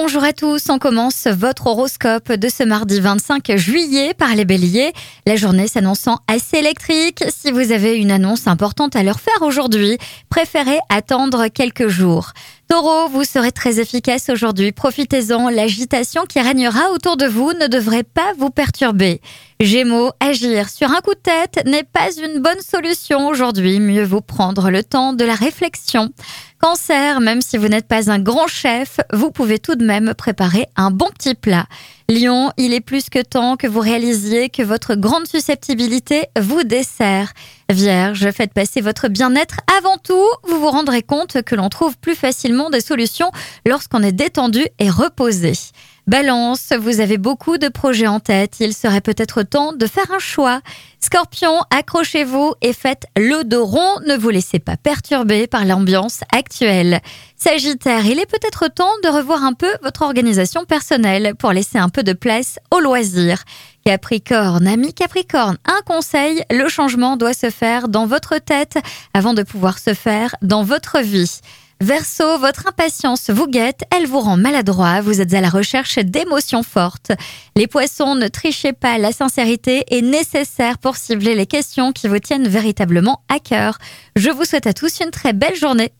bonjour à tous. On commence votre horoscope de ce mardi 25 juillet par les béliers. La journée s'annonçant assez électrique. Si vous avez une annonce importante à leur faire aujourd'hui, préférez attendre quelques jours. Taureau, vous serez très efficace aujourd'hui. Profitez-en. L'agitation qui régnera autour de vous ne devrait pas vous perturber. Gémeaux, agir sur un coup de tête n'est pas une bonne solution aujourd'hui. Mieux vaut prendre le temps de la réflexion. Cancer, même si vous n'êtes pas un grand chef, vous pouvez tout de même préparer un bon petit plat. Lion, il est plus que temps que vous réalisiez que votre grande susceptibilité vous dessert. Vierge, faites passer votre bien-être avant tout. Vous vous rendrez compte que l'on trouve plus facilement des solutions lorsqu'on est détendu et reposé. Balance, vous avez beaucoup de projets en tête. Il serait peut-être temps de faire un choix. Scorpion, accrochez-vous et faites le rond. Ne vous laissez pas perturber par l'ambiance actuelle. Sagittaire, il est peut-être temps de revoir un peu votre organisation personnelle pour laisser un peu de place au loisir. Capricorne, ami Capricorne, un conseil, le changement doit se faire dans votre tête avant de pouvoir se faire dans votre vie. Verseau, votre impatience vous guette, elle vous rend maladroit, vous êtes à la recherche d'émotions fortes. Les poissons, ne trichez pas, la sincérité est nécessaire pour cibler les questions qui vous tiennent véritablement à cœur. Je vous souhaite à tous une très belle journée.